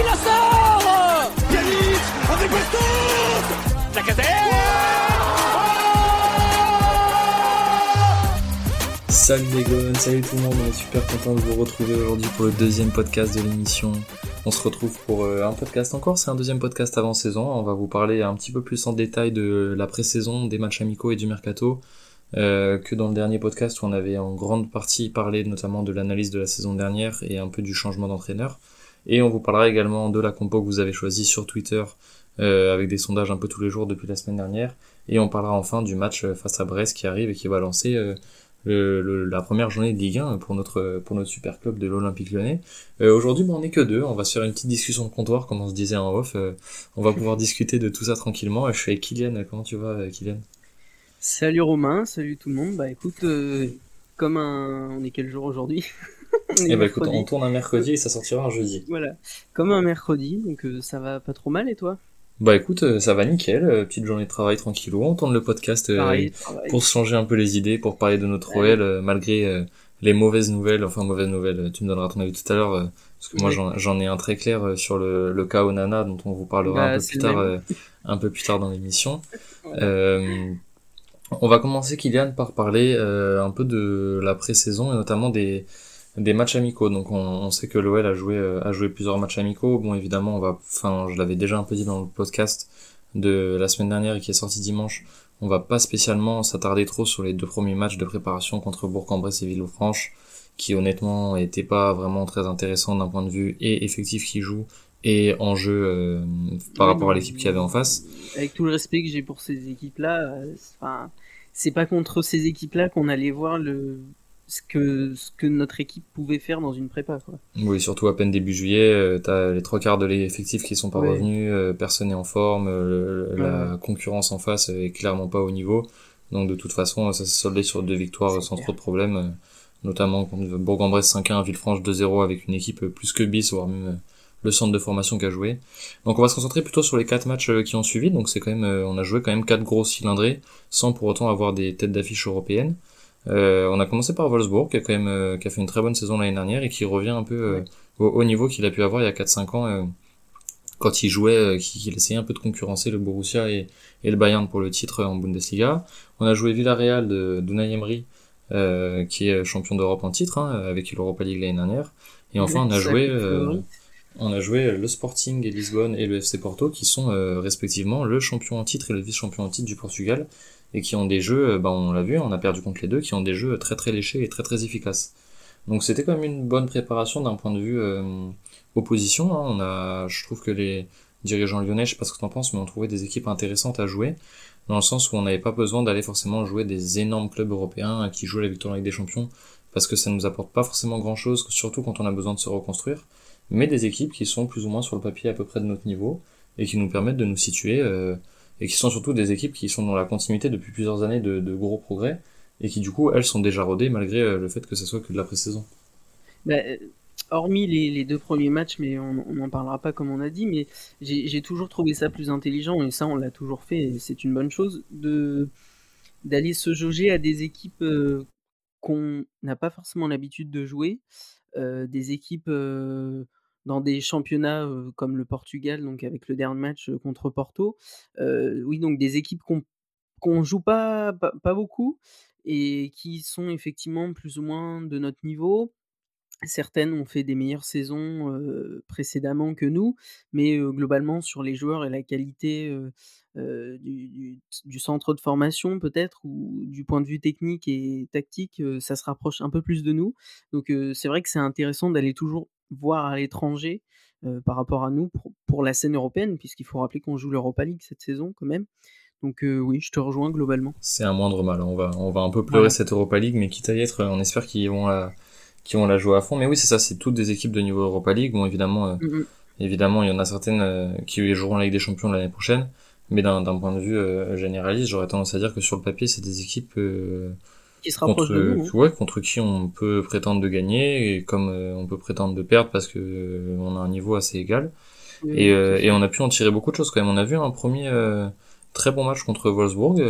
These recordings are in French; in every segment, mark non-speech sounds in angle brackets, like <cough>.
qui la sort Yannick avec La Salut les gars, salut tout le monde, on est super content de vous retrouver aujourd'hui pour le deuxième podcast de l'émission. On se retrouve pour euh, un podcast encore, c'est un deuxième podcast avant saison, on va vous parler un petit peu plus en détail de la pré-saison, des matchs amicaux et du mercato, euh, que dans le dernier podcast où on avait en grande partie parlé notamment de l'analyse de la saison dernière et un peu du changement d'entraîneur. Et on vous parlera également de la compo que vous avez choisie sur Twitter euh, avec des sondages un peu tous les jours depuis la semaine dernière. Et on parlera enfin du match face à Brest qui arrive et qui va lancer le, la première journée de Ligue 1 pour notre pour notre super club de l'Olympique Lyonnais. Euh, Aujourd'hui, bon, on est que deux. On va se faire une petite discussion de comptoir, comme on se disait en off. Euh, on va pouvoir <laughs> discuter de tout ça tranquillement. Je suis avec Kylian. Comment tu vas, euh, Kylian? Salut Romain. Salut tout le monde. Bah écoute, euh, comme un, on est quel jour aujourd'hui? <laughs> <laughs> Eh bah écoute, on tourne un mercredi et ça sortira un jeudi. Voilà, comme un mercredi. Donc ça va pas trop mal et toi? Bah écoute, euh, ça va nickel, euh, petite journée de travail tranquillou, on tourne le podcast euh, pour se changer un peu les idées, pour parler de notre OL malgré les mauvaises nouvelles, enfin mauvaises nouvelles, tu me donneras ton avis tout à l'heure, parce que moi j'en ai un très clair sur le, le cas Onana dont on vous parlera un bah, peu plus tard, un peu plus tard dans l'émission. <laughs> on va commencer Kylian par parler un peu de la pré-saison et notamment des des matchs amicaux. Donc on, on sait que l'OL a joué euh, a joué plusieurs matchs amicaux. Bon évidemment on va, enfin je l'avais déjà un peu dit dans le podcast de la semaine dernière et qui est sorti dimanche. On va pas spécialement s'attarder trop sur les deux premiers matchs de préparation contre Bourg-en-Bresse et Villefranche, qui honnêtement étaient pas vraiment très intéressants d'un point de vue et effectif qui joue et en jeu euh, par rapport à l'équipe qui avait en face. Avec tout le respect que j'ai pour ces équipes-là, euh, enfin, c'est pas contre ces équipes-là qu'on allait voir le ce que, ce que notre équipe pouvait faire dans une prépa. Quoi. Oui, surtout à peine début juillet, euh, t'as les trois quarts de l'effectif qui sont pas revenus, euh, personne n'est en forme, euh, la concurrence en face est clairement pas au niveau. Donc de toute façon, ça s'est soldé sur deux victoires sans trop de problèmes, notamment contre Bourg-en-Bresse 5-1, Villefranche 2-0 avec une équipe plus que bis, voire même le centre de formation qui a joué. Donc on va se concentrer plutôt sur les quatre matchs qui ont suivi. Donc c'est quand même, on a joué quand même quatre gros cylindrés sans pour autant avoir des têtes d'affiche européennes. Euh, on a commencé par Wolfsburg, qui a quand même euh, qui a fait une très bonne saison l'année dernière et qui revient un peu euh, au haut niveau qu'il a pu avoir il y a 4-5 ans quand il jouait, qu'il essayait un peu de concurrencer le Borussia et, le Bayern pour le titre en Bundesliga. On a joué Villarreal de d'Unai Emery, qui est champion d'Europe en titre, hein, avec l'Europa League l'année dernière. Et enfin, on a joué, on a joué le Sporting et Lisbonne et le FC Porto, qui sont respectivement le champion en titre et le vice-champion en titre du Portugal et qui ont des jeux, bah on l'a vu, on a perdu contre les deux, qui ont des jeux très très léchés et très très efficaces. Donc c'était quand même une bonne préparation d'un point de vue euh, opposition. Hein. On a, je trouve que les dirigeants lyonnais, je sais pas ce que t'en penses, mais on trouvait des équipes intéressantes à jouer, dans le sens où on n'avait pas besoin d'aller forcément jouer des énormes clubs européens qui jouent la victoire avec des champions, parce que ça nous apporte pas forcément grand chose, surtout quand on a besoin de se reconstruire, mais des équipes qui sont plus ou moins sur le papier à peu près de notre niveau, et qui nous permettent de nous situer euh, et qui sont surtout des équipes qui sont dans la continuité depuis plusieurs années de, gros progrès, et qui du coup, elles sont déjà rodées malgré euh, le fait que ça soit que de la pré-saison. Bah, euh, hormis les, deux premiers matchs, mais on n'en parlera pas comme on a dit, mais j'ai toujours trouvé ça plus intelligent, et ça on l'a toujours fait, et c'est une bonne chose, d'aller se jauger à des équipes euh, qu'on n'a pas forcément l'habitude de jouer, des équipes dans des championnats comme le Portugal, donc avec le dernier match contre Porto. oui, donc des équipes qu'on qu'on joue pas, pas, beaucoup et qui sont effectivement plus ou moins de notre niveau. Certaines ont fait des meilleures saisons précédemment que nous, mais globalement sur les joueurs et la qualité du, centre de formation peut-être ou du point de vue technique et tactique, ça se rapproche un peu plus de nous. Donc c'est vrai que c'est intéressant d'aller toujours voir à l'étranger par rapport à nous pour, la scène européenne, puisqu'il faut rappeler qu'on joue l'Europa League cette saison quand même. Donc oui, je te rejoins globalement. C'est un moindre mal. Hein. On va, on va un peu pleurer cette Europa League, mais quitte à y être, on espère qu'ils vont la, vont la jouer à fond. Mais oui, c'est ça, c'est toutes des équipes de niveau Europa League. Bon, évidemment, mmh évidemment, il y en a certaines qui joueront la Ligue des Champions l'année prochaine. Mais d'un point de vue généraliste, j'aurais tendance à dire que sur le papier, c'est des équipes qui se contre, de nous, hein. ouais, contre qui on peut prétendre de gagner et comme euh, on peut prétendre de perdre parce que euh, on a un niveau assez égal. et, euh, et on a pu en tirer beaucoup de choses quand même. On a vu un premier très bon match contre Wolfsburg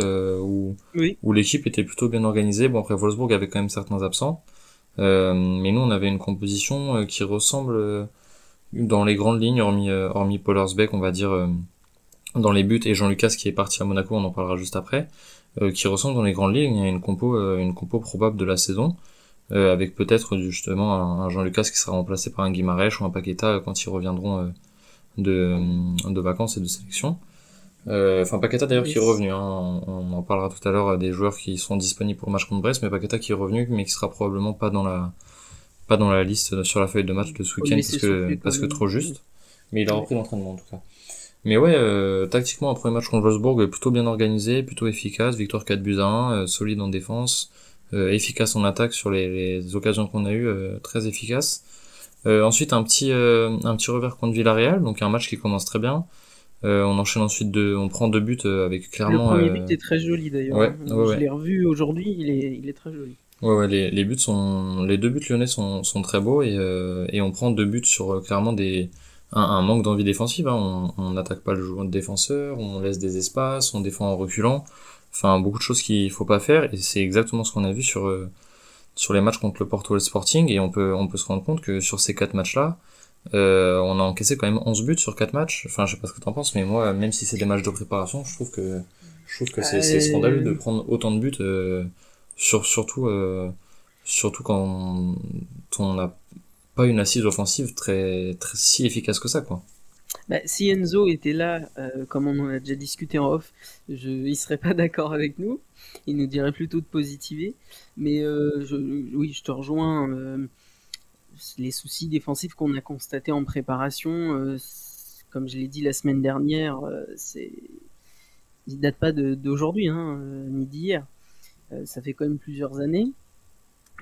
où, où l'équipe était plutôt bien organisée. Bon après Wolfsburg avait quand même certains absents, mais nous on avait une composition qui ressemble dans les grandes lignes, hormis, hormis Pollersbeck, on va dire, dans les buts, et Jean-Lucas qui est parti à Monaco, on en parlera juste après, qui ressemble dans les grandes lignes à une compo, une compo probable de la saison. avec peut-être justement un, Jean-Lucas qui sera remplacé par un Guimarães ou un Paqueta quand ils reviendront de, de vacances et de sélection. Euh, enfin, Paqueta d'ailleurs qui est revenu. Hein. On, en parlera tout à l'heure des joueurs qui sont disponibles pour le match contre Brest, mais Paqueta qui est revenu, mais qui sera probablement pas dans la pas dans la liste sur la feuille de match de ce week-end parce que parce que trop juste. Mais il a repris l'entraînement en tout cas. Mais ouais, euh, tactiquement, un premier match contre Wolfsburg plutôt bien organisé, plutôt efficace, victoire 4 buts à 1, euh, solide en défense, efficace en attaque sur les, les occasions qu'on a eues, très efficace. ensuite, un petit un petit revers contre Villarreal, donc un match qui commence très bien. Euh, on enchaîne ensuite de, on prend deux buts euh, avec clairement. Le premier but euh, est très joli d'ailleurs. Ouais, Je l'ai revu aujourd'hui, il est, il est très joli. Ouais, ouais, les, les buts sont, les deux buts lyonnais sont, sont très beaux et, et on prend deux buts sur clairement des, un, un manque d'envie défensive. Hein. On n'attaque pas le joueur de défenseur, on laisse des espaces, on défend en reculant. Enfin, beaucoup de choses qu'il faut pas faire et c'est exactement ce qu'on a vu sur sur les matchs contre le Porto et le Sporting et on peut on peut se rendre compte que sur ces quatre matchs là euh, on a encaissé quand même 11 buts sur 4 matchs. Enfin, je sais pas ce que t'en penses, mais moi, même si c'est des matchs de préparation, je trouve que je trouve que c'est euh, scandaleux de prendre autant de buts, euh, sur, surtout euh, surtout quand on n'a pas une assise offensive très, si efficace que ça, quoi. Bah, si Enzo était là, comme on en a déjà discuté en off, je, il serait pas <laughs> d'accord avec nous. Il nous dirait plutôt de positiver. Mais je, oui, je te rejoins les soucis défensifs qu'on a constatés en préparation, euh, comme je l'ai dit la semaine dernière, euh, c'est ils datent pas d'aujourd'hui, hein, euh, ni d'hier. ça fait quand même plusieurs années.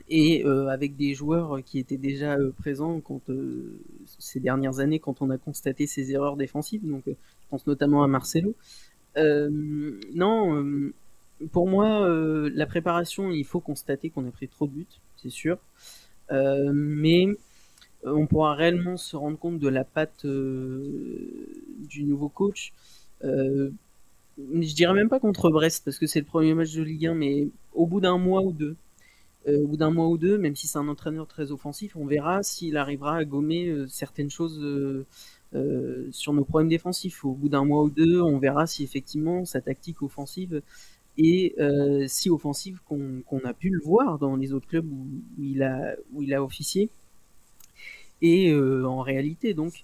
Et avec des joueurs qui étaient déjà présents quand, ces dernières années quand on a constaté ces erreurs défensives. Donc, je pense notamment à Marcelo. non, pour moi, la préparation, il faut constater qu'on a pris trop de buts, c'est sûr. Euh, mais euh, on pourra réellement se rendre compte de la patte euh, du nouveau coach. je dirais même pas contre Brest parce que c'est le premier match de Ligue 1, mais au bout d'un mois ou deux, au bout d'un mois ou deux, même si c'est un entraîneur très offensif, on verra s'il arrivera à gommer certaines choses sur nos problèmes défensifs. Au bout d'un mois ou deux, on verra si effectivement sa tactique offensive euh, si offensive qu'on a pu le voir dans les autres clubs où, il, a, officié. Et euh, en réalité, donc,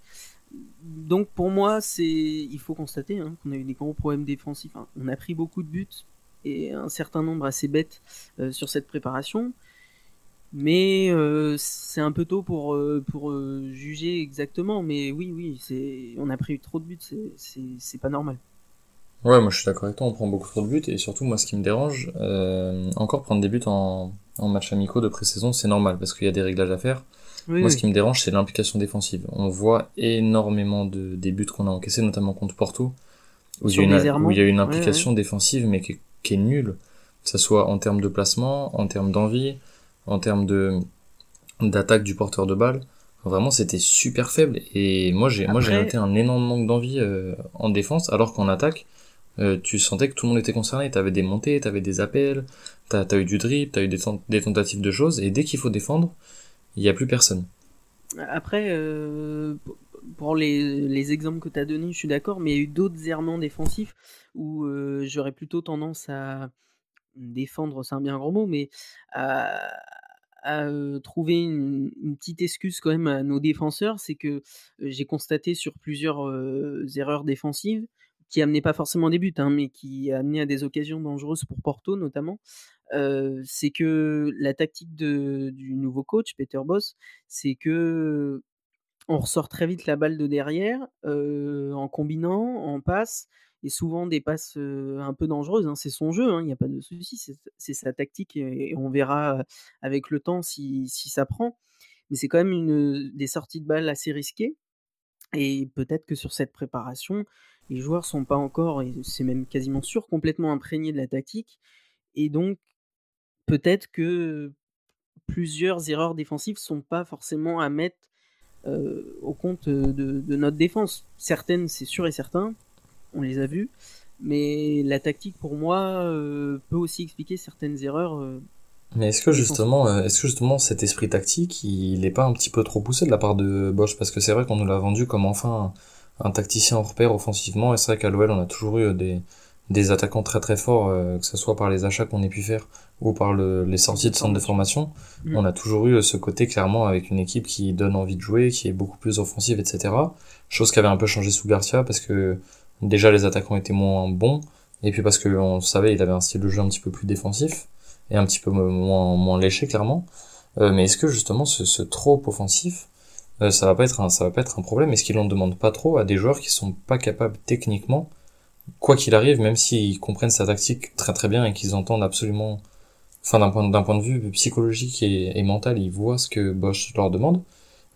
pour moi, il faut constater hein, qu'on a eu des gros problèmes défensifs. on a pris beaucoup de buts et un certain nombre assez bêtes euh, sur cette préparation. Mais c'est un peu tôt pour, pour juger exactement. Mais oui, oui, on a pris trop de buts, c'est pas normal. Ouais, moi je suis d'accord avec toi, on prend beaucoup trop de buts et surtout moi ce qui me dérange, euh, encore prendre des buts en, en match amicaux de pré-saison c'est normal parce qu'il y a des réglages à faire. moi ce qui me dérange c'est l'implication défensive. On voit énormément de des buts qu'on a encaissés notamment contre Porto où, il y, a une, où il y a une implication défensive mais qui, qui, est nulle, que ce soit en termes de placement, en termes d'envie, en termes de d'attaque du porteur de balle. Vraiment, c'était super faible. Et moi, j'ai, moi, j'ai noté un énorme manque d'envie euh, en défense, alors qu'en attaque, euh, tu sentais que tout le monde était concerné. T'avais des montées, t'avais des appels, t'as as eu du drip, t'as eu des, des, tentatives de choses, et dès qu'il faut défendre, il n'y a plus personne. Après, euh, pour les, les, exemples que t'as donnés, je suis d'accord, mais il y a eu d'autres errements défensifs où euh, j'aurais plutôt tendance à défendre, c'est un bien grand mot, mais à, à trouver une, petite excuse quand même à nos défenseurs, c'est que j'ai constaté sur plusieurs erreurs défensives qui amenait pas forcément des buts, hein, mais qui a amené à des occasions dangereuses pour Porto notamment, euh, c'est que la tactique de, du nouveau coach, Peter Boss, c'est que on ressort très vite la balle de derrière en combinant, en passe, et souvent des passes un peu dangereuses. Hein, c'est son jeu, hein, il n'y a pas de souci, c'est sa tactique, et, on verra avec le temps si, si ça prend. Mais c'est quand même une, des sorties de balles assez risquées. Et peut-être que sur cette préparation, les joueurs sont pas encore, et c'est même quasiment sûr, complètement imprégnés de la tactique. Et donc, peut-être que plusieurs erreurs défensives sont pas forcément à mettre euh, au compte de, notre défense. Certaines, c'est sûr et certain, on les a vues. Mais la tactique, pour moi, euh, peut aussi expliquer certaines erreurs euh, Mais est-ce que justement, est-ce que justement cet esprit tactique, il est pas un petit peu trop poussé de la part de Bosch? Parce que c'est vrai qu'on nous l'a vendu comme enfin un, tacticien en repère offensivement, et c'est vrai qu'à l'OL on a toujours eu des, des attaquants très très forts, euh, que ce soit par les achats qu'on ait pu faire ou par le, les sorties de centre de formation. Mm. On a toujours eu ce côté clairement avec une équipe qui donne envie de jouer, qui est beaucoup plus offensive, etc. Chose qui avait un peu changé sous Garcia parce que déjà les attaquants étaient moins bons, et puis parce qu'on savait il avait un style de jeu un petit peu plus défensif et un petit peu moins moins léché clairement. Euh, mais est-ce que justement ce, ce trop offensif, euh, ça va pas être un ça va pas être un problème? Est-ce qu'il en demande pas trop à des joueurs qui sont pas capables techniquement, quoi qu'il arrive, même s'ils comprennent sa tactique très très bien et qu'ils entendent absolument, enfin d'un point d'un point de vue psychologique et, mental, ils voient ce que Bosch leur demande,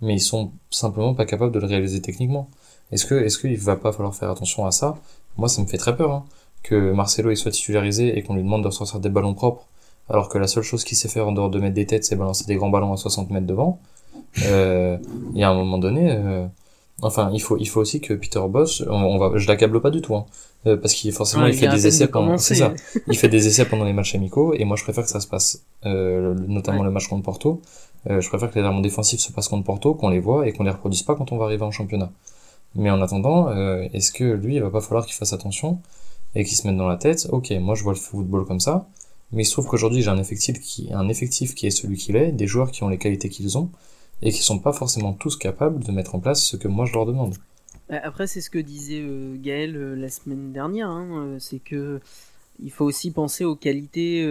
mais ils sont simplement pas capables de le réaliser techniquement. Est-ce que est-ce qu'il va pas falloir faire attention à ça? Moi, ça me fait très peur hein, que Marcelo il soit titularisé et qu'on lui demande de ressortir des ballons propres alors que la seule chose qu'il sait faire en dehors de mettre des têtes, c'est balancer des grands ballons à 60 mètres devant. Il y a un moment donné, euh, enfin, il faut, il faut aussi que Peter Boss, on, va, je l'accable pas du tout, hein, euh, parce qu'il forcément il fait des essais pendant, c'est ça, <laughs> il fait des essais pendant les matchs amicaux, et moi je préfère que ça se passe, euh, notamment le match contre Porto. Euh, je préfère que les éléments défensifs se passent contre Porto, qu'on les voit et qu'on les reproduise pas quand on va arriver en championnat. Mais en attendant, est-ce que lui, il va pas falloir qu'il fasse attention et qu'il se mette dans la tête, ok, moi je vois le football comme ça, mais il se trouve qu'aujourd'hui j'ai un effectif qui, un effectif qui est celui qu'il est, des joueurs qui ont les qualités qu'ils ont, et qui sont pas forcément tous capables de mettre en place ce que moi je leur demande. Bah, après, c'est ce que disait euh, Gaël euh, la semaine dernière, hein, euh, c'est que il faut aussi penser aux qualités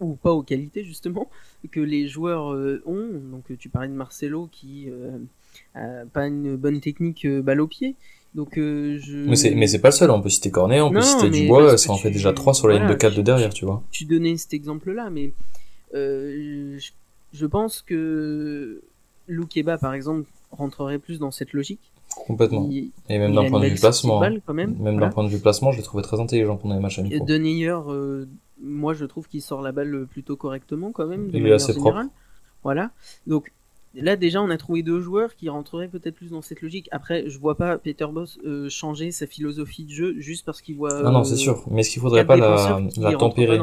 ou pas aux qualités justement que les joueurs ont. Donc tu parlais de Marcelo qui a pas une bonne technique balle au pied, donc, euh, je... Mais c'est, mais c'est pas le seul, on peut citer Cornet, on peut citer Dubois, ça en fait déjà 3 sur la ligne de 4 de derrière, tu vois. Tu donnais cet exemple-là, mais euh, je, pense que Loukeba, par exemple, rentrerait plus dans cette logique. Complètement. et même d'un point de vue placement. Hein. même même d'un point de vue placement, je l'ai trouvé très intelligent pendant les matchs amicaux. Deneyer, euh, moi je trouve qu'il sort la balle plutôt correctement quand même. Il est assez propre. Voilà. Donc Là déjà on a trouvé deux joueurs qui rentreraient peut-être plus dans cette logique. Après je vois pas Peter Boss euh, changer sa philosophie de jeu juste parce qu'il voit. non non c'est sûr. Mais est-ce qu'il faudrait pas la, la tempérer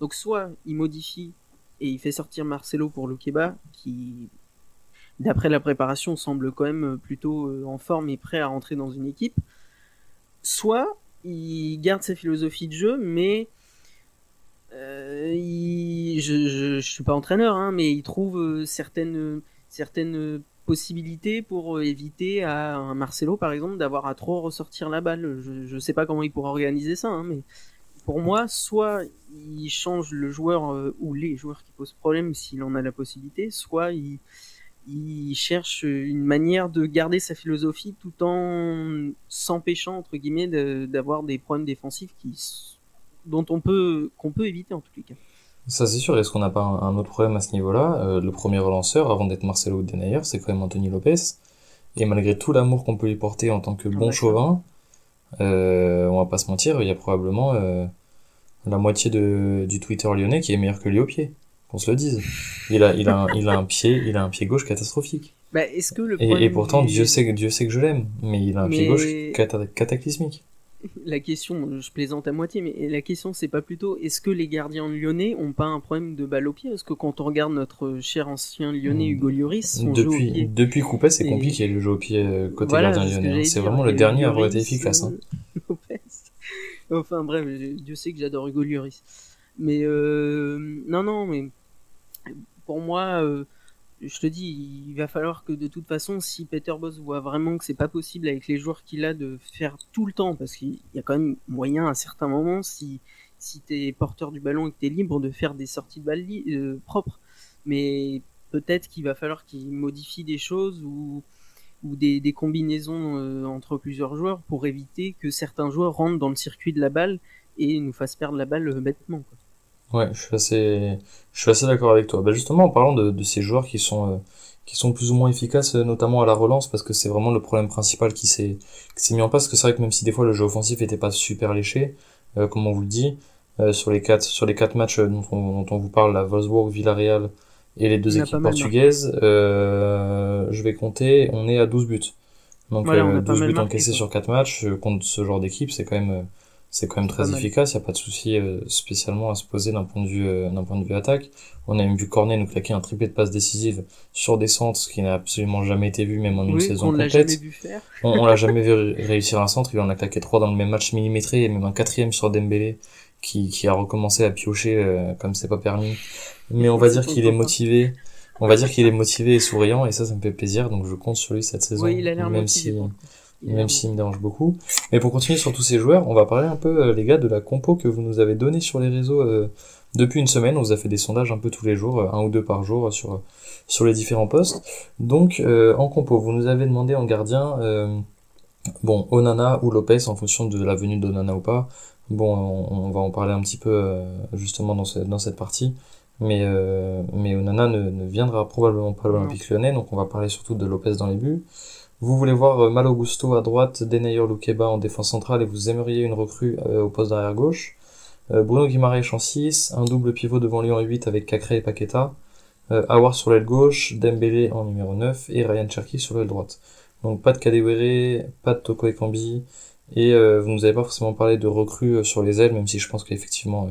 Donc soit il modifie et il fait sortir Marcelo pour Lokeba qui d'après la préparation semble quand même plutôt euh, en forme et prêt à rentrer dans une équipe. Soit il garde sa philosophie de jeu mais euh, je, je, suis pas entraîneur, hein, mais il trouve euh, certaines, certaines possibilités pour éviter à Marcelo, par exemple, d'avoir à trop ressortir la balle. Je, je sais pas comment il pourra organiser ça, hein, mais pour moi, soit il change le joueur ou les joueurs qui posent problème s'il en a la possibilité, soit il, il cherche une manière de garder sa philosophie tout en s'empêchant entre guillemets d'avoir des problèmes défensifs qui dont on peut qu'on peut éviter en tous les cas. Ça c'est sûr. Est-ce qu'on n'a pas un, autre problème à ce niveau-là? Euh, Le premier relanceur, avant d'être Marcelo Denayer, c'est quand même Anthony Lopez. Et malgré tout l'amour qu'on peut lui porter en tant que bon chauvin, euh, on va pas se mentir, il y a probablement euh, la moitié de, du Twitter lyonnais qui est meilleur que lui au pied. Qu'on se le dise. Il a, il a, un, il a un pied, il a un pied gauche catastrophique. Bah, est-ce que le et, et, pourtant, Dieu sait, Dieu sait que je l'aime, mais il a un pied gauche cataclysmique <laughs> la question, je plaisante à moitié, mais la question c'est pas plutôt est-ce que les gardiens lyonnais ont pas un problème de balle au pied? Parce que quand on regarde notre cher ancien lyonnais. Hugo Lloris, depuis, pied, depuis Coupé, c'est compliqué le jeu au pied euh, côté gardien lyonnais. C'est vraiment le dernier à avoir été efficace. Hein. <laughs> enfin bref, Dieu sait que j'adore Hugo. Mais euh, non, non, mais pour moi. Euh, je te dis, il va falloir que de toute façon, si Peter Boss voit vraiment que c'est pas possible avec les joueurs qu'il a de faire tout le temps, parce qu'il y a quand même moyen à certains moments, si, si t'es porteur du ballon et que t'es libre, de faire des sorties de balle euh, propres. Mais peut-être qu'il va falloir qu'il modifie des choses ou, ou des, combinaisons euh, entre plusieurs joueurs pour éviter que certains joueurs rentrent dans le circuit de la balle et nous fassent perdre la balle euh, bêtement. Ouais, je suis assez, je suis assez d'accord avec toi. Bah justement, en parlant de, ces joueurs qui sont, euh, qui sont plus ou moins efficaces, notamment à la relance, parce que c'est vraiment le problème principal qui s'est, qui s'est mis en place. Parce que c'est vrai que même si des fois le jeu offensif était pas super léché, comme on vous le dit, sur les quatre, sur les quatre matchs dont on, dont on vous parle, la Wolfsburg, Villarreal et les deux équipes portugaises, je vais compter, on est à 12 buts. Donc 12 buts encaissés sur quatre matchs contre ce genre d'équipe, c'est quand même c'est quand même très efficace, il n'y a pas de souci euh, spécialement à se poser d'un point de vue euh, d'un point de vue attaque. On a même vu Cornet nous claquer un triplé de passes décisives sur des centres, ce qui n'a absolument jamais été vu, même en une saison on complète. L'a jamais vu faire. on, on l'a jamais vu réussir un centre, il en a claqué trois dans le même match millimétré, et même un quatrième sur Dembélé, qui, qui a recommencé à piocher euh, comme c'est pas permis. Mais on va dire qu'il est motivé. On va dire qu'il est motivé et souriant, et ça, ça me fait plaisir, donc je compte sur lui cette saison. Oui, il a l'air même motivé. si, même s'il me dérange beaucoup. Mais pour continuer sur tous ces joueurs, on va parler un peu, euh, les gars, de la compo que vous nous avez donnée sur les réseaux euh, depuis une semaine. On vous a fait des sondages un peu tous les jours, euh, un ou deux par jour sur sur les différents postes. Donc, en compo, vous nous avez demandé en gardien, bon, Onana ou Lopez en fonction de la venue d'Onana ou pas. Bon, on, va en parler un petit peu justement dans, dans cette partie. Mais, mais Onana ne, ne viendra probablement pas à l'Olympique lyonnais, donc on va parler surtout de Lopez dans les buts. Vous voulez voir euh, Malo Gusto à droite, Denayer Lukeba en défense centrale et vous aimeriez une recrue euh, au poste d'arrière gauche. Euh, Bruno Guimaraes en 6, un double pivot devant Lyon 8 avec Cacré et Paqueta. Awar sur l'aile gauche, Dembélé en numéro 9 et Ryan Cherky sur l'aile droite. Donc pas de Kadewere, pas de Toko Ekambi et vous nous avez pas forcément parlé de recrues sur les ailes, même si je pense qu'effectivement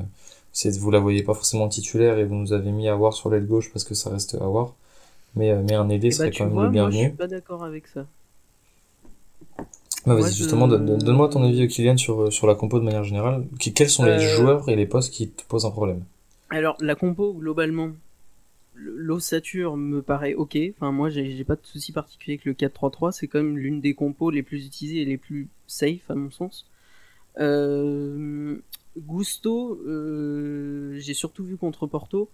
c'est vous la voyez pas forcément titulaire et vous nous avez mis Awar sur l'aile gauche parce que ça reste Awar. Mais, mais un aidé Eh serait bah, quand même vois, le bienvenu. Moi, je suis pas d'accord avec ça. Bah, vas-y, justement, donne- donne-moi ton avis, Kylian, sur, sur la compo de manière générale. Quels sont les Euh, joueurs et les postes qui te posent un problème? Alors, la compo, globalement, le- l'ossature me paraît ok. Enfin, moi, j'ai pas de souci particulier avec le 4-3-3. C'est quand même l'une des compos les plus utilisées et les plus safe, à mon sens. Euh, Gusto, euh, j'ai surtout vu contre Porto.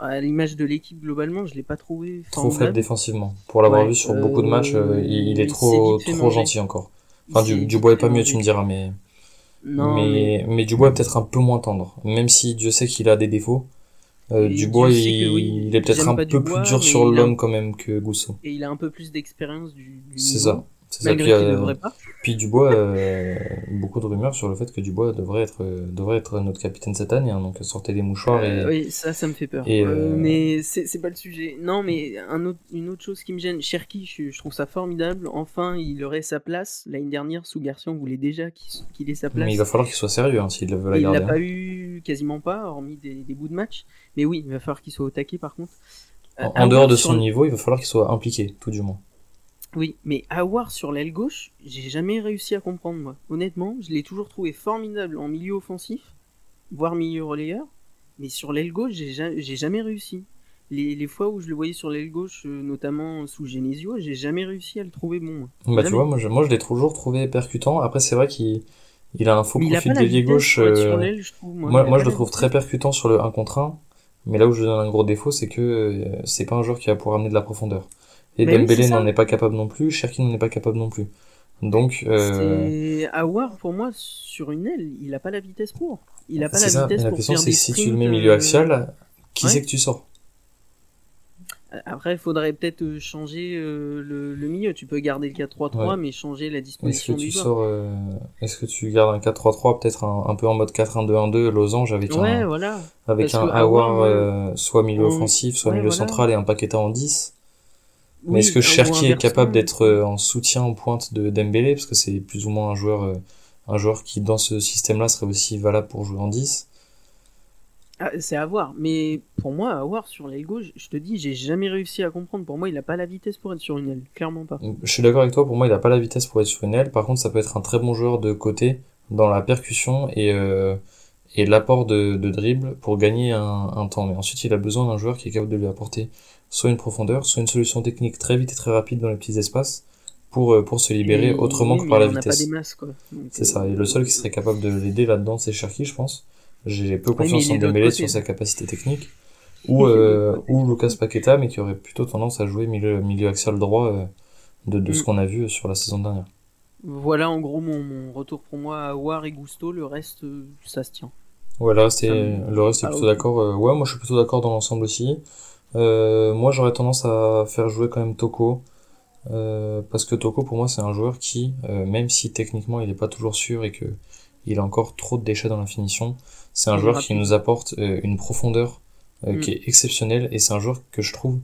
À l'image de l'équipe, globalement, je l'ai pas trouvé Trop faible défensivement. Pour l'avoir Ouais, vu sur euh, beaucoup de matchs, euh, il, il est trop, trop gentil encore. Enfin, du, Dubois est pas mieux, tu me diras, mais, Non, mais, mais, Dubois est peut-être un peu moins tendre. Même si Dieu sait qu'il a des défauts. Euh, Dubois, il, que oui, il est peut-être un peu Dubois, plus dur sur a- l'homme quand même que Gousso. et il a un peu plus d'expérience du, du C'est ça. C'est ça. malgré Puis, qu'il euh, devrait pas. Puis Dubois, euh, beaucoup de rumeurs sur le fait que Dubois devrait être, euh, devrait être notre capitaine cette année, hein, donc sortez les mouchoirs et, Euh, oui, ça, ça me fait peur. et, Euh, euh, mais c'est c'est pas le sujet. Non, mais un autre, une autre chose qui me gêne, Cherki, je, je trouve ça formidable. Enfin, il aurait sa place. L'année dernière, sous Garcia, on voulait déjà qu'il ait sa place. Mais il va falloir qu'il soit sérieux hein, s'il veut la Et il garder. l'a hein. pas eu quasiment pas, hormis des, des bouts de match. Mais oui, il va falloir qu'il soit au taquet par contre. Euh, En, dehors de son le- niveau, il va falloir qu'il soit impliqué, tout du moins. Oui, mais Awar sur l'aile gauche, j'ai jamais réussi à comprendre moi. Honnêtement, je l'ai toujours trouvé formidable en milieu offensif, voire milieu relayeur, mais sur l'aile gauche, j'ai ja- j'ai jamais réussi. Les, les fois où je le voyais sur l'aile gauche, euh, notamment sous Genesio, j'ai jamais réussi à le trouver bon. moi. Bah tu vois, moi je, moi je l'ai toujours trouvé percutant. Après c'est vrai qu'il il a un faux Mais profil vitesse gauche. sur euh, l'aile, je trouve. Moi, je le trouve très percutant sur le 1 contre 1. Mais là où je donne un gros défaut, c'est que euh, c'est pas un joueur qui va pouvoir amener de la profondeur. Et oui, Dembélé n'en est pas capable non plus, Cherki n'en est pas capable non plus. Donc, euh, Awar pour moi sur une aile, il a pas la vitesse pour. Il a pas la ça. vitesse Mais la pour question c'est si tu le mets milieu euh, axial, qui ouais. c'est que tu sors? Après, il faudrait peut-être euh, changer euh, le, le milieu. Tu peux garder le 4-3-3, Ouais. mais changer la Est-ce que disposition tu du sors, euh, est-ce que tu gardes un 4-3-3, peut-être un, un peu en mode 4-1-2-1-2, losange avec Ouais, un, voilà. avec parce un Awar, euh, soit milieu offensif, soit milieu voilà. central et un Paqueta en 10. Mais est-ce que Cherki est capable d'être euh, en soutien en pointe de Dembélé? Parce que c'est plus ou moins un joueur euh, un joueur qui dans ce système-là serait aussi valable pour jouer en 10 Ah, C'est à voir. Mais pour moi, à voir sur l'aile gauche, je te dis, j'ai jamais réussi à comprendre. Pour moi, il a pas la vitesse pour être sur une aile. Clairement pas. Je suis d'accord avec toi, pour moi il a pas la vitesse pour être sur une aile, par contre ça peut être un très bon joueur de côté dans la percussion et euh, et l'apport de, de dribble pour gagner un, un temps. Mais ensuite il a besoin d'un joueur qui est capable de lui apporter soit une profondeur, soit une solution technique très vite et très rapide dans les petits espaces pour, euh, pour se libérer Et- autrement oui, que par la vitesse. C'est euh, ça, et le seul qui serait capable de l'aider là-dedans, c'est Cherki, je pense. J'ai peu confiance il en Dembélé sur sa capacité technique. <laughs> Ou, euh, ou Lucas Paqueta, mais qui aurait plutôt tendance à jouer milieu, milieu axial droit euh, de, de ce Mm. qu'on a vu sur la saison dernière. Voilà en gros mon, mon retour pour moi à War et Gusto. Le reste, ça se tient. Ouais, le reste est, Ça me- le reste est Ah, plutôt d'accord. Ouais, moi je suis plutôt d'accord dans l'ensemble aussi. Euh, moi j'aurais tendance à faire jouer quand même Toko. Euh, parce que Toko pour moi c'est un joueur qui, euh, même si techniquement il est pas toujours sûr et que il a encore trop de déchets dans la finition, c'est un joueur qui nous apporte euh, une profondeur Mm. qui est exceptionnelle et c'est un joueur que je trouve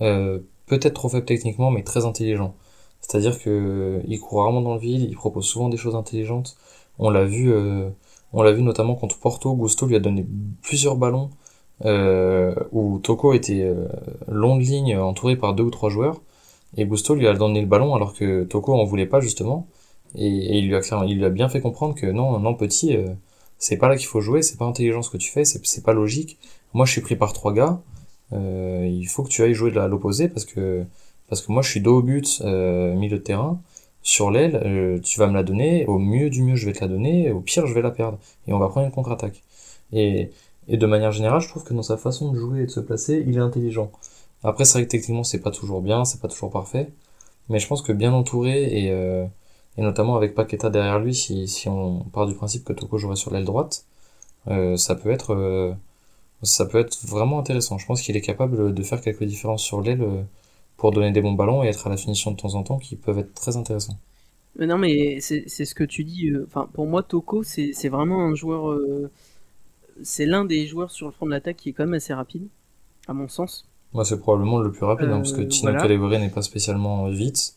euh, peut-être trop faible techniquement mais très intelligent. C'est-à-dire que il court rarement dans le vide, il propose souvent des choses intelligentes. On l'a vu, euh, on l'a vu notamment contre Porto. Gusto lui a donné plusieurs ballons où Toko était euh, long de ligne, entouré par deux ou trois joueurs, et Gusto lui a donné le ballon alors que Toko en voulait pas justement, et, il lui a il lui a bien fait comprendre que non, non petit, euh, c'est pas là qu'il faut jouer, c'est pas intelligent ce que tu fais, c'est pas logique. Moi, je suis pris par trois gars, euh, il faut que tu ailles jouer de l'opposé parce que parce que moi, je suis dos au but, euh, milieu de terrain sur l'aile, euh, tu vas me la donner, au mieux du mieux je vais te la donner, au pire je vais la perdre, et on va prendre une contre-attaque. Et, et de manière générale, je trouve que dans sa façon de jouer et de se placer, il est intelligent. Après, c'est vrai que techniquement c'est pas toujours bien, c'est pas toujours parfait, mais je pense que bien entouré et, euh, et notamment avec Paqueta derrière lui, si, si on part du principe que Toko jouerait sur l'aile droite, euh, ça peut être euh, ça peut être vraiment intéressant. Je pense qu'il est capable de faire quelques différences sur l'aile pour donner des bons ballons et être à la finition de temps en temps qui peuvent être très intéressants. Non, mais c'est ce que tu dis. Enfin, pour moi, Toko, c'est vraiment un joueur. C'est l'un des joueurs sur le front de l'attaque qui est quand même assez rapide, à mon sens. Moi, c'est probablement le plus rapide, hein, parce que Euh, Tino voilà. N'est pas spécialement vite.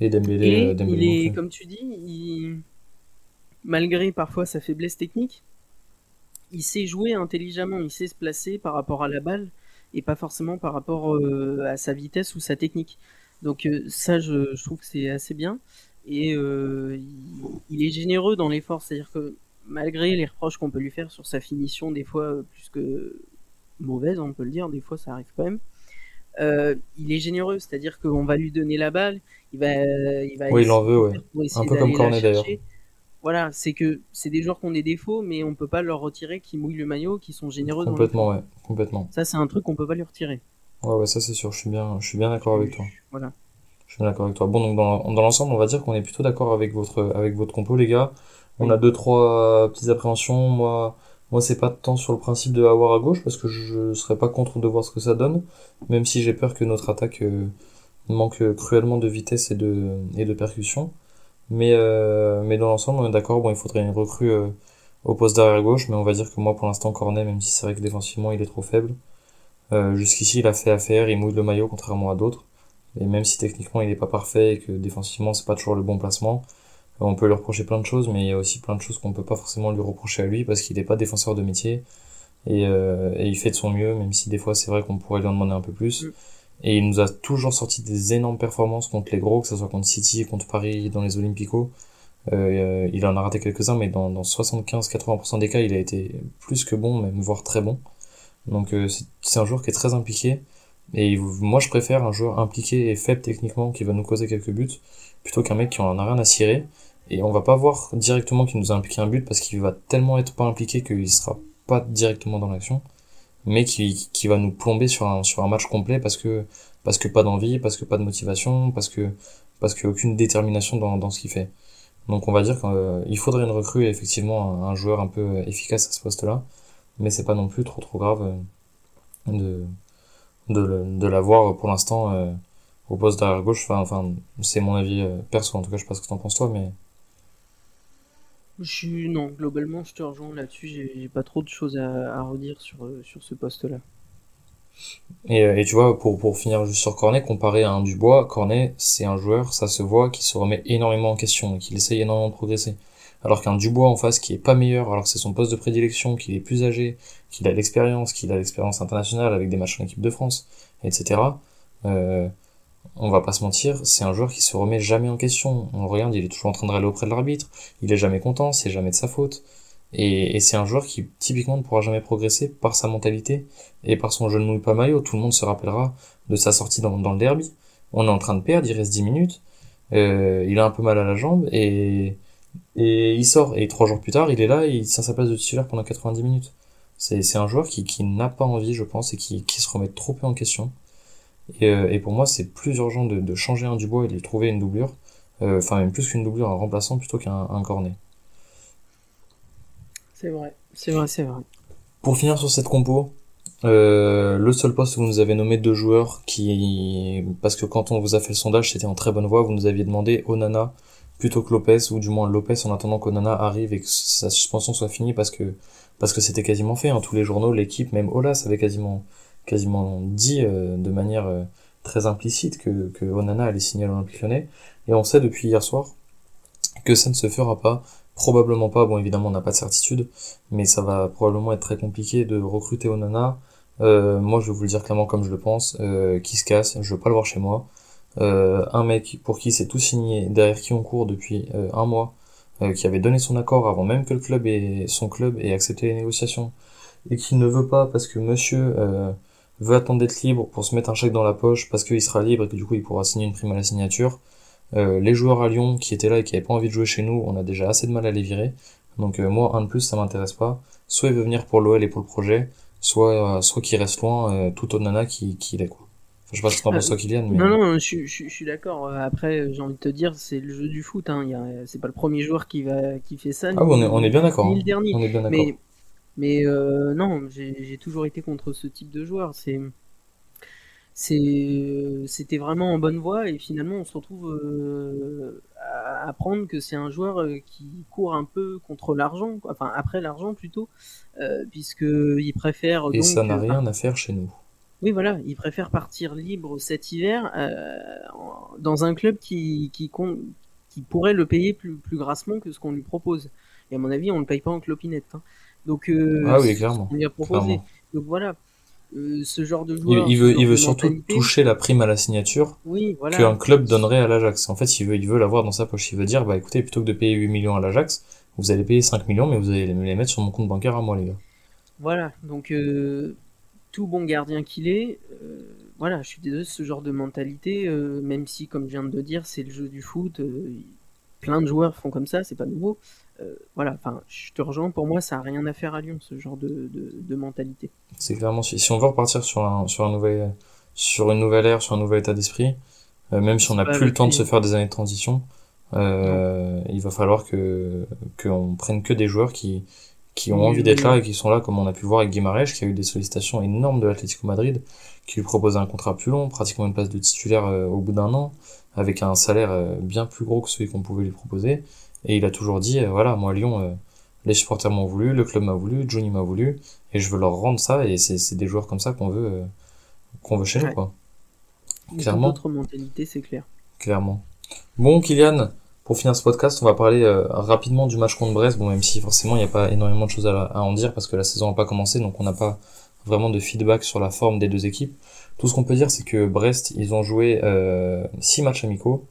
Et Dembélé, Et euh, Dembélé il est, comme tu dis, il- malgré parfois sa faiblesse technique, il sait jouer intelligemment, il sait se placer par rapport à la balle et pas forcément par rapport euh, à sa vitesse ou sa technique. Donc euh, ça, je, je trouve que c'est assez bien. Et euh, il, il est généreux dans l'effort, c'est-à-dire que malgré les reproches qu'on peut lui faire sur sa finition, des fois euh, plus que mauvaise, on peut le dire, des fois ça arrive quand même. euh, il est généreux, c'est-à-dire qu'on va lui donner la balle, il va, il va Oui, il en essayer veut, de ouais. pour essayer Un peu comme Cornet, d'ailleurs. Voilà, c'est que c'est des joueurs qui ont des défauts, mais on peut pas leur retirer qui mouillent le maillot, qui sont généreux dans Complètement, l'effort. ouais. Complètement. Ça, c'est un truc qu'on peut pas lui retirer. Ouais, ouais, ça c'est sûr. Je suis bien, je suis bien d'accord avec toi. Voilà. Je suis bien d'accord avec toi. Bon, donc dans, dans l'ensemble, on va dire qu'on est plutôt d'accord avec votre, avec votre compo, les gars. On a deux, trois petites appréhensions. Moi, moi, c'est pas tant sur le principe de avoir à gauche, parce que je serais pas contre de voir ce que ça donne, même si j'ai peur que notre attaque euh, manque cruellement de vitesse et de, et de percussion. Mais, euh, mais dans l'ensemble, on est d'accord. Bon, il faudrait une recrue euh, au poste d'arrière gauche, mais on va dire que moi, pour l'instant, Cornet, même si c'est vrai que défensivement, il est trop faible. Euh, jusqu'ici, il a fait affaire, il mouille le maillot, contrairement à d'autres. Et même si techniquement il n'est pas parfait et que défensivement c'est pas toujours le bon placement, euh, on peut lui reprocher plein de choses, mais il y a aussi plein de choses qu'on peut pas forcément lui reprocher à lui parce qu'il n'est pas défenseur de métier et, euh, et il fait de son mieux, même si des fois c'est vrai qu'on pourrait lui en demander un peu plus. Mm. Et il nous a toujours sorti des énormes performances contre les gros, que ce soit contre City, contre Paris, dans les Olympicos. Euh, il en a raté quelques-uns, mais dans, dans 75-80% des cas, il a été plus que bon, même voire très bon. Donc euh, c'est c'est un joueur qui est très impliqué. Et il- moi, je préfère un joueur impliqué et faible techniquement qui va nous causer quelques buts, plutôt qu'un mec qui en a rien à cirer. Et on va pas voir directement qu'il nous a impliqué un but parce qu'il va tellement être pas impliqué qu'il sera pas directement dans l'action, mais qui, qui va nous plomber sur un, sur un match complet parce que, parce que pas d'envie, parce que pas de motivation, parce que, parce que aucune détermination dans, dans ce qu'il fait. Donc on va dire qu'il faudrait une recrue et effectivement un, joueur un peu efficace à ce poste-là, mais c'est pas non plus trop trop grave euh, de, de, de l'avoir pour l'instant euh, au poste d'arrière gauche. Enfin, enfin c'est mon avis euh, perso, en tout cas, je sais pas ce que t'en penses toi, mais Je non, globalement, je te rejoins là-dessus. J'ai pas trop de choses à, redire sur, euh, sur ce poste-là. Et, euh, tu vois, pour, finir juste sur Cornet, comparé à un Dubois, Cornet, c'est un joueur, ça se voit, qui se remet énormément en question et qu'il essaye énormément de progresser. Alors qu'un Dubois en face qui est pas meilleur, alors que c'est son poste de prédilection, qu'il est plus âgé, qu'il a l'expérience, qu'il a l'expérience internationale avec des matchs en équipe de France, etc. on va pas se mentir, c'est un joueur qui se remet jamais en question. On regarde, il est toujours en train de râler auprès de l'arbitre, il est jamais content, c'est jamais de sa faute. Et, et c'est un joueur qui typiquement ne pourra jamais progresser par sa mentalité et par son jeu de nouille pas maillot. Tout le monde se rappellera de sa sortie dans, le derby. On est en train de perdre, il reste 10 minutes, euh, il a un peu mal à la jambe et, et il sort. Et trois jours plus tard, il est là et il tient sa place de titulaire pendant 90 minutes. C'est, un joueur qui, qui n'a pas envie, je pense, et qui, qui se remet trop peu en question. Et, euh, et pour moi, c'est plus urgent de, de changer un Dubois et de lui trouver une doublure. Euh, Enfin, même plus qu'une doublure, un remplaçant plutôt qu'un un cornet. C'est vrai, c'est vrai, c'est vrai. Pour finir sur cette compo, euh, le seul poste où vous nous avez nommé deux joueurs qui, parce que quand on vous a fait le sondage, c'était en très bonne voie, vous nous aviez demandé Onana plutôt que Lopez, ou du moins Lopez en attendant qu'Onana arrive et que sa suspension soit finie parce que, parce que c'était quasiment fait, hein. tous les journaux, l'équipe, même Olas avait quasiment, quasiment dit euh, de manière euh, très implicite que, que Onana allait signer à l'Olympique Lyonnais, et on sait depuis hier soir que ça ne se fera pas, Probablement pas, bon évidemment on n'a pas de certitude, mais ça va probablement être très compliqué de recruter Onana. Euh, moi je vais vous le dire clairement comme je le pense, qui se casse, je veux pas le voir chez moi. Un mec pour qui c'est tout signé, derrière qui on court depuis un mois, qui avait donné son accord avant même que le club et son club ait accepté les négociations, et qui ne veut pas parce que monsieur veut attendre d'être libre pour se mettre un chèque dans la poche parce qu'il sera libre et que du coup il pourra signer une prime à la signature. Euh, les joueurs à Lyon qui étaient là et qui avaient pas envie de jouer chez nous, on a déjà assez de mal à les virer. Donc euh, moi, un de plus, ça m'intéresse pas. Soit il veut venir pour l'OL et pour le projet, soit euh, soit qu'il reste loin, tout au nana qui, qui est quoi. Enfin, je sais pas si t'en penses toi, Kylian. Mais... Non, non, je, je, je suis d'accord. Après, j'ai envie de te dire, c'est le jeu du foot. Hein. C'est pas le premier joueur qui va qui fait ça. Ah, on est, on est bien d'accord. Hein. On est bien d'accord. Mais, mais euh, non, j'ai toujours été contre ce type de joueur. C'est c'était vraiment en bonne voie et finalement on se retrouve euh, à apprendre que c'est un joueur euh, qui court un peu contre l'argent, enfin après l'argent plutôt, euh, puisque il préfère. Et ça n'a rien à faire chez nous. Oui, voilà, il préfère partir libre cet hiver dans un club qui, qui, qui pourrait le payer plus, plus grassement que ce qu'on lui propose. Et à mon avis, on ne le paye pas en clopinette. Hein. Donc, ah oui, clairement. On lui a proposé. Donc voilà, euh, ce genre de joueur. Il, veut, il veut surtout toucher la prime à la signature oui, voilà. qu'un club donnerait à l'Ajax. En fait, il veut, il veut l'avoir dans sa poche. Il veut dire, bah écoutez, plutôt que de payer 8 millions à l'Ajax, vous allez payer 5 millions, mais vous allez les mettre sur mon compte bancaire à moi, les gars. Voilà, donc euh, tout bon gardien qu'il est, euh, voilà, je suis désolé, ce genre de mentalité, euh, même si, comme je viens de le dire, c'est le jeu du foot, plein de joueurs font comme ça, c'est pas nouveau. Euh, voilà, enfin, je te rejoins, pour moi, ça a rien à faire à Lyon, ce genre de, de, mentalité. C'est clairement, si, si on veut repartir sur un, sur un nouvel, sur une nouvelle ère, sur un nouvel état d'esprit, euh, même si on n'a plus le temps de se faire des années de transition, euh, il va falloir que qu'on prenne que des joueurs qui qui ont envie d'être là et qui sont là, comme on a pu voir avec Guimarães, qui a eu des sollicitations énormes de l'Atlético Madrid, qui lui proposait un contrat plus long, pratiquement une place de titulaire au bout d'un an, avec un salaire bien plus gros que celui qu'on pouvait lui proposer. Et il a toujours dit, euh, voilà, moi Lyon, euh, les supporters m'ont voulu, le club m'a voulu, Johnny m'a voulu, et je veux leur rendre ça, et c'est des joueurs comme ça qu'on veut, euh, qu'on veut chez nous, quoi. Clairement. D'autres mentalités, c'est clair. Clairement. Bon, Kylian, pour finir ce podcast, on va parler rapidement du match contre Brest. Bon, même si forcément il n'y a pas énormément de choses à, à, en dire parce que la saison n'a pas commencé, donc on n'a pas vraiment de feedback sur la forme des deux équipes. Tout ce qu'on peut dire, c'est que Brest, ils ont joué euh, six matchs amicaux,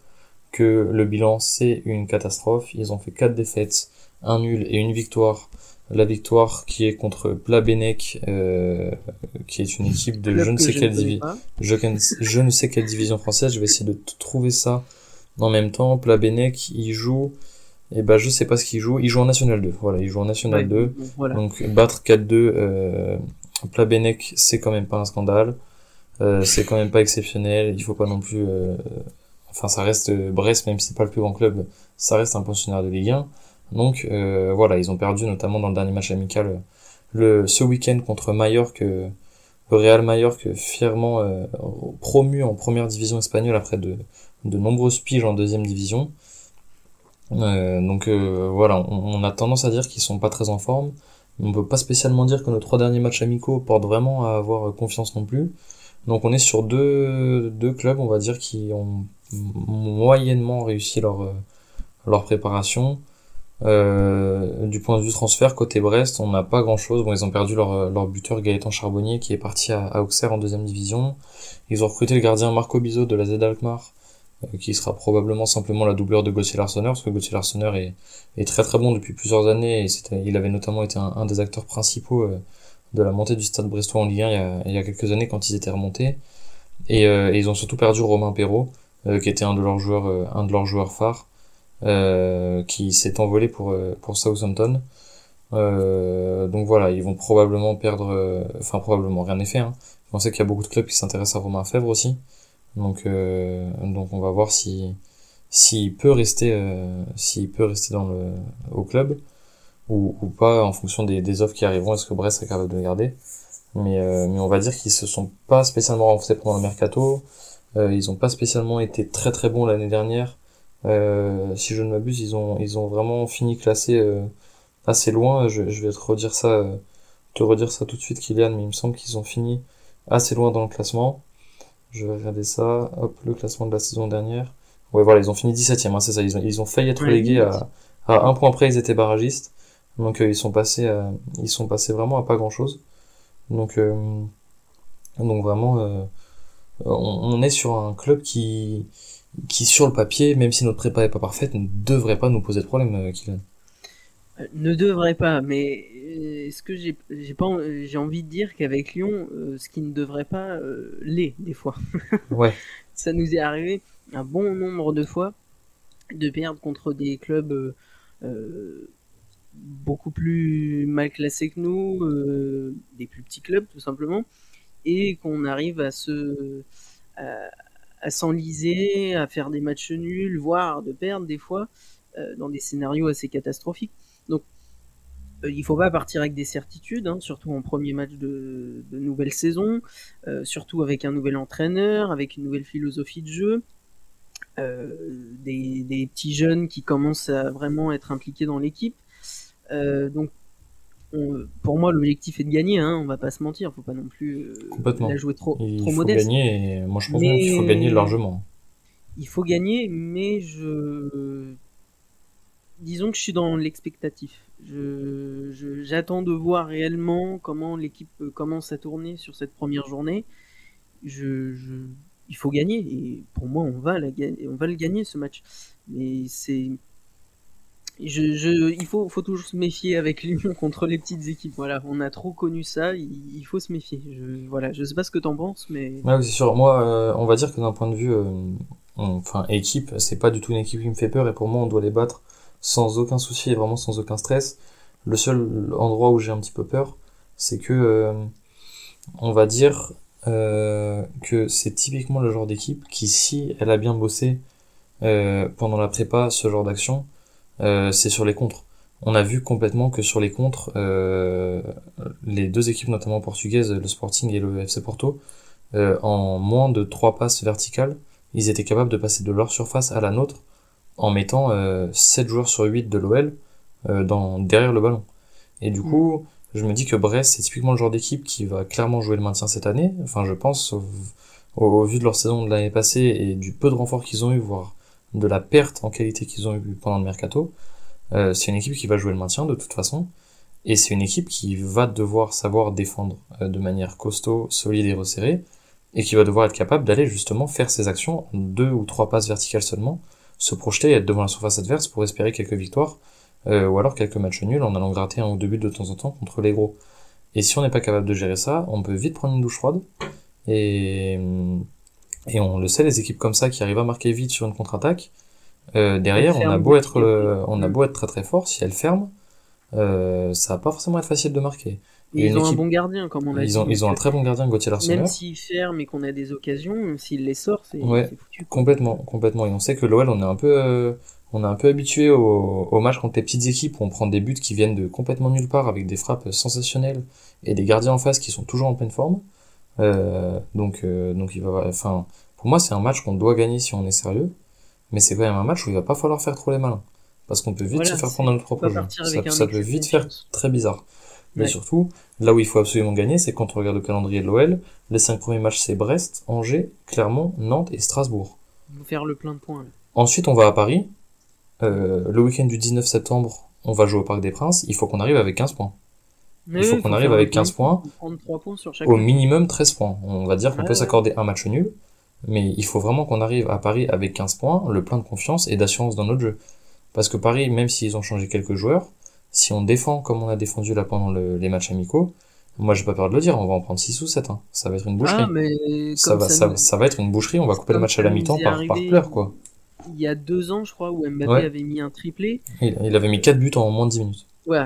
que le bilan c'est une catastrophe. Ils ont fait quatre défaites, un nul et une victoire. La victoire qui est contre Plabenec, euh, qui est une équipe de je ne sais quelle division, je, ne sais quelle division française. Je vais essayer de trouver ça en même temps. Plabenec, il joue, et eh ben je sais pas ce qu'il joue. Il joue en National 2. Voilà, il joue en National 2. Donc battre 4-2 euh, Plabenec, c'est quand même pas un scandale. Euh, c'est quand même pas exceptionnel. Il faut pas non plus euh, enfin ça reste euh, Brest, même si c'est pas le plus grand club, ça reste un pensionnaire de Ligue 1. Donc euh, voilà, ils ont perdu notamment dans le dernier match amical euh, le, ce week-end contre Mallorca, le Real Mallorca fièrement promu en première division espagnole après de, de nombreuses piges en deuxième division. donc voilà, on, a tendance à dire qu'ils sont pas très en forme. On peut pas spécialement dire que nos trois derniers matchs amicaux portent vraiment à avoir confiance non plus. Donc on est sur deux, deux clubs, on va dire, qui ont moyennement réussi leur, euh, leur préparation. Euh, du point de vue transfert, côté Brest, on n'a pas grand chose. Bon, ils ont perdu leur, leur buteur Gaëtan Charbonnier qui est parti à, Auxerre en deuxième division. Ils ont recruté le gardien Marco Bizot de la Z Alkmaar, euh, qui sera probablement simplement la doubleur de Gauthier Larsonneur, parce que Gauthier Larsonneur est, est très très bon depuis plusieurs années et il avait notamment été un, des acteurs principaux de la montée du stade brestois en Ligue 1 il y a, il y a quelques années quand ils étaient remontés. Et, et ils ont surtout perdu Romain Perrault, euh, qui était un de leurs joueurs, euh, un de leurs joueurs phares, euh, qui s'est envolé pour pour Southampton. donc voilà, ils vont probablement perdre, enfin probablement rien n'est fait. Hein. On sait qu'il y a beaucoup de clubs qui s'intéressent à Romain Fèvre aussi. Donc, donc on va voir si s'il peut rester s'il peut rester dans le au club ou, ou pas en fonction des, des offres qui arriveront est-ce que Brest serait capable de le garder mais mais on va dire qu'ils se sont pas spécialement renforcés pendant le mercato euh, ils ont pas spécialement été très très bons l'année dernière. Euh, si je ne m'abuse, ils ont ils ont vraiment fini classé euh, assez loin. Je, je, vais te redire ça, te redire ça tout de suite, Kylian, mais il me semble qu'ils ont fini assez loin dans le classement. Je vais regarder ça. Hop, le classement de la saison dernière. Ouais, voilà, ils ont fini 17ème, hein, c'est ça. Ils ont, ils ont failli être relégués à, À un point près, ils étaient barragistes. Donc ils sont passés à, ils sont passés vraiment à pas grand chose. Donc donc vraiment on, est sur un club qui qui sur le papier, même si notre prépa est pas parfaite, ne devrait pas nous poser de problème, Kylian. Ne devrait pas, mais est-ce que j'ai pas j'ai envie de dire qu'avec Lyon, ce qui ne devrait pas l'est des fois. <laughs> ouais. Ça nous est arrivé un bon nombre de fois de perdre contre des clubs euh, euh, beaucoup plus mal classés que nous, euh, des plus petits clubs tout simplement, et qu'on arrive à se à, s'enliser, à faire des matchs nuls, voire de perdre des fois dans des scénarios assez catastrophiques. Donc il faut pas partir avec des certitudes, hein, surtout en premier match de, nouvelle saison, surtout avec un nouvel entraîneur, avec une nouvelle philosophie de jeu. Euh, des, petits jeunes qui commencent à vraiment être impliqués dans l'équipe. Euh, donc, pour moi, l'objectif est de gagner. Hein, on va pas se mentir, faut pas non plus euh, la jouer trop, il trop faut Gagner, moi, je pense qu'il faut gagner largement. Il faut gagner, mais je disons que je suis dans l'expectatif. j'attends de voir réellement comment l'équipe commence à tourner sur cette première journée. je, il faut gagner. Et pour moi, on va, la, on va le gagner ce match. Mais c'est. Il faut, toujours se méfier avec l'Union contre les petites équipes. Voilà, on a trop connu ça, il, faut se méfier. Je, voilà, je sais pas ce que t'en penses, mais. Ouais, c'est sûr. Moi, euh, on va dire que d'un point de vue, euh, enfin, équipe, c'est pas du tout une équipe qui me fait peur et pour moi, on doit les battre sans aucun souci et vraiment sans aucun stress. Le seul endroit où j'ai un petit peu peur, c'est que, euh, on va dire, euh, que c'est typiquement le genre d'équipe qui, si elle a bien bossé pendant la prépa, ce genre d'action, c'est sur les contres. On a vu complètement que sur les contres, les deux équipes, notamment portugaises, le Sporting et le FC Porto, en moins de trois passes verticales, ils étaient capables de passer de leur surface à la nôtre en mettant 7 joueurs sur 8 de l'OL dans derrière le ballon. Et du mm. coup, je me dis que Brest, c'est typiquement le genre d'équipe qui va clairement jouer le maintien cette année. Enfin, je pense, au, vu de leur saison de l'année passée et du peu de renfort qu'ils ont eu, voire de la perte en qualité qu'ils ont eu pendant le mercato, euh, c'est une équipe qui va jouer le maintien de toute façon. Et c'est une équipe qui va devoir savoir défendre euh, de manière costaud, solide et resserrée, et qui va devoir être capable d'aller justement faire ses actions, deux ou trois passes verticales seulement, se projeter et être devant la surface adverse pour espérer quelques victoires euh, ou alors quelques matchs nuls en allant gratter un ou deux buts de temps en temps contre les gros. Et si on n'est pas capable de gérer ça, on peut vite prendre une douche froide. Et, et on le sait, les équipes comme ça qui arrivent à marquer vite sur une contre-attaque, euh, derrière, on a beau être, euh, on a beau être très très fort, si elles ferment, euh, ça va pas forcément être facile de marquer. ils ont un bon gardien, comme on a ils dit. Ont, ils ont un très bon gardien, Gauthier Larseneur. Même s'il ferme et qu'on a des occasions, s'il les sort, c'est ouais, Complètement, complètement. Et on sait que l'OL, on est un peu, on est un peu habitué au, au match contre les petites équipes où on prend des buts qui viennent de complètement nulle part avec des frappes sensationnelles et des gardiens en face qui sont toujours en pleine forme. Euh, donc, euh, donc il va, enfin, pour moi, c'est un match qu'on doit gagner si on est sérieux, mais c'est quand même un match où il va pas falloir faire trop les malins parce qu'on peut vite se faire prendre dans notre propre jeu. Ça, ça peut vite faire très bizarre. Mais surtout, là où il faut absolument gagner, c'est quand on regarde le calendrier de l'OL, les cinq premiers matchs c'est Brest, Angers, Clermont, Nantes et Strasbourg. On va faire le plein de points. Ensuite, on va à Paris, euh, le week-end du 19 septembre, on va jouer au Parc des Princes, il faut qu'on arrive avec 15 points. Il faut qu'on arrive avec 15 points, au minimum 13 points. On va dire qu'on peut s'accorder un match nul, mais il faut vraiment qu'on arrive à Paris avec 15 points, le plein de confiance et d'assurance dans notre jeu. Parce que Paris, même s'ils ont changé quelques joueurs, si on défend comme on a défendu là pendant les matchs amicaux, moi j'ai pas peur de le dire, on va en prendre 6 ou 7. Hein. Ça va être une boucherie. Ah, ça, va, ça, va être une boucherie, on va couper le match à la mi-temps par, par pleurs quoi il y a deux ans, je crois, où Mbappé avait mis un triplé. Il, avait mis 4 buts en moins de 10 minutes. Ouais,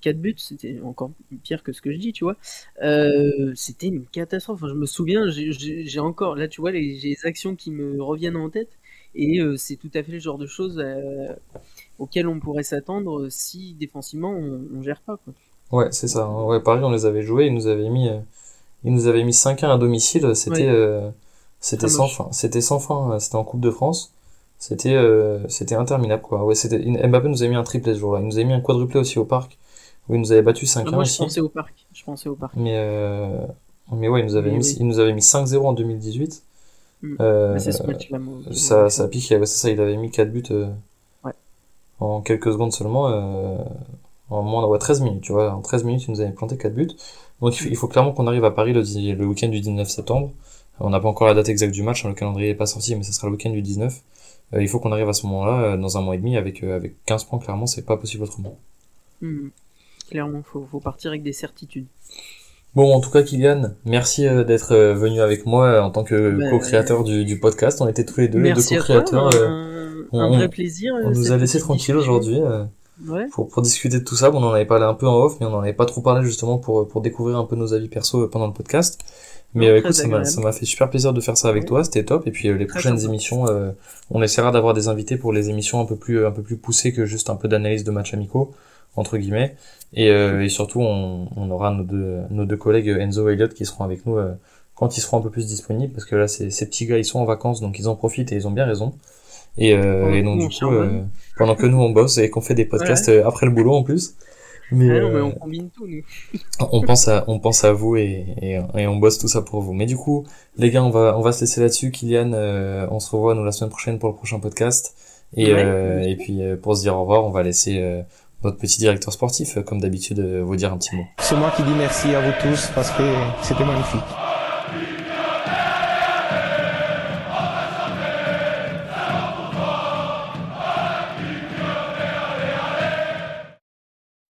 4 buts, c'était encore pire que ce que je dis, tu vois. Euh, c'était une catastrophe. je me souviens, j'ai encore, là, tu vois, les, les, actions qui me reviennent en tête. Et euh, c'est tout à fait le genre de choses euh, auxquelles on pourrait s'attendre si défensivement on, on, gère pas. Quoi. Ouais, c'est ça. Ouais, pareil, on les avait joués, ils nous avaient mis, ils nous avaient mis 5-1 à domicile. C'était, c'était sans fin. C'était sans fin. C'était en Coupe de France. C'était euh, c'était interminable quoi. Ouais, c'était Mbappé nous a mis un triplé ce jour-là. Il nous a mis un quadruplé aussi au parc où il nous avait battu 5-1 Moi je pensais au parc. Je pensais au parc. Mais euh... mais ouais, il nous avait mis il nous avait mis 5-0 en 2018. Mm. Euh, c'est ce match-là. Ça ça pique, c'est ça, il avait mis 4 buts. Euh... Ouais. en quelques secondes seulement. Euh, en moins de 13 minutes, tu vois. En 13 minutes, il nous avait planté 4 buts. Donc il faut, clairement qu'on arrive à Paris le, le week-end du 19 septembre. On n'a pas encore la date exacte du match, hein, le calendrier n'est pas sorti, mais ce sera le week-end du 19. Euh, il faut qu'on arrive à ce moment-là, euh, dans un mois et demi, avec, euh, avec 15 points, clairement, c'est pas possible autrement. Hmm. Clairement, faut, faut partir avec des certitudes. Bon, en tout cas, Kylian, merci d'être venu avec moi en tant que ben, co-créateur du, du, podcast. On était tous les deux, les deux co-créateurs. Un, vrai plaisir. On nous a laissé tranquille aujourd'hui. Ouais. Pour, pour discuter de tout ça, bon, on en avait parlé un peu en off, mais on en avait pas trop parlé justement pour, pour découvrir un peu nos avis perso pendant le podcast. Mais euh, écoute, ça m'a, ça m'a fait super plaisir de faire ça avec toi, c'était top. Et puis euh, les prochaines émissions, euh, on essaiera d'avoir des invités pour les émissions un peu plus, un peu plus poussées que juste un peu d'analyse de matchs amicaux entre guillemets. Et, et surtout, on, on, aura nos deux, nos deux collègues Enzo et Elliot qui seront avec nous quand ils seront un peu plus disponibles, parce que là, ces, ces petits gars, ils sont en vacances, donc ils en profitent et ils ont bien raison. Et, et donc du coup, pendant que nous on bosse et qu'on fait des podcasts après le boulot en plus, mais, ah mais on euh, combine tout, nous. on pense à, on pense à vous et, et, et, on bosse tout ça pour vous. Mais du coup, les gars, on va, on va se laisser là-dessus. Kylian, euh, on se revoit nous la semaine prochaine pour le prochain podcast. Et, euh, et puis, pour se dire au revoir, on va laisser notre petit directeur sportif, comme d'habitude, vous dire un petit mot. C'est moi qui dis merci à vous tous parce que c'était magnifique.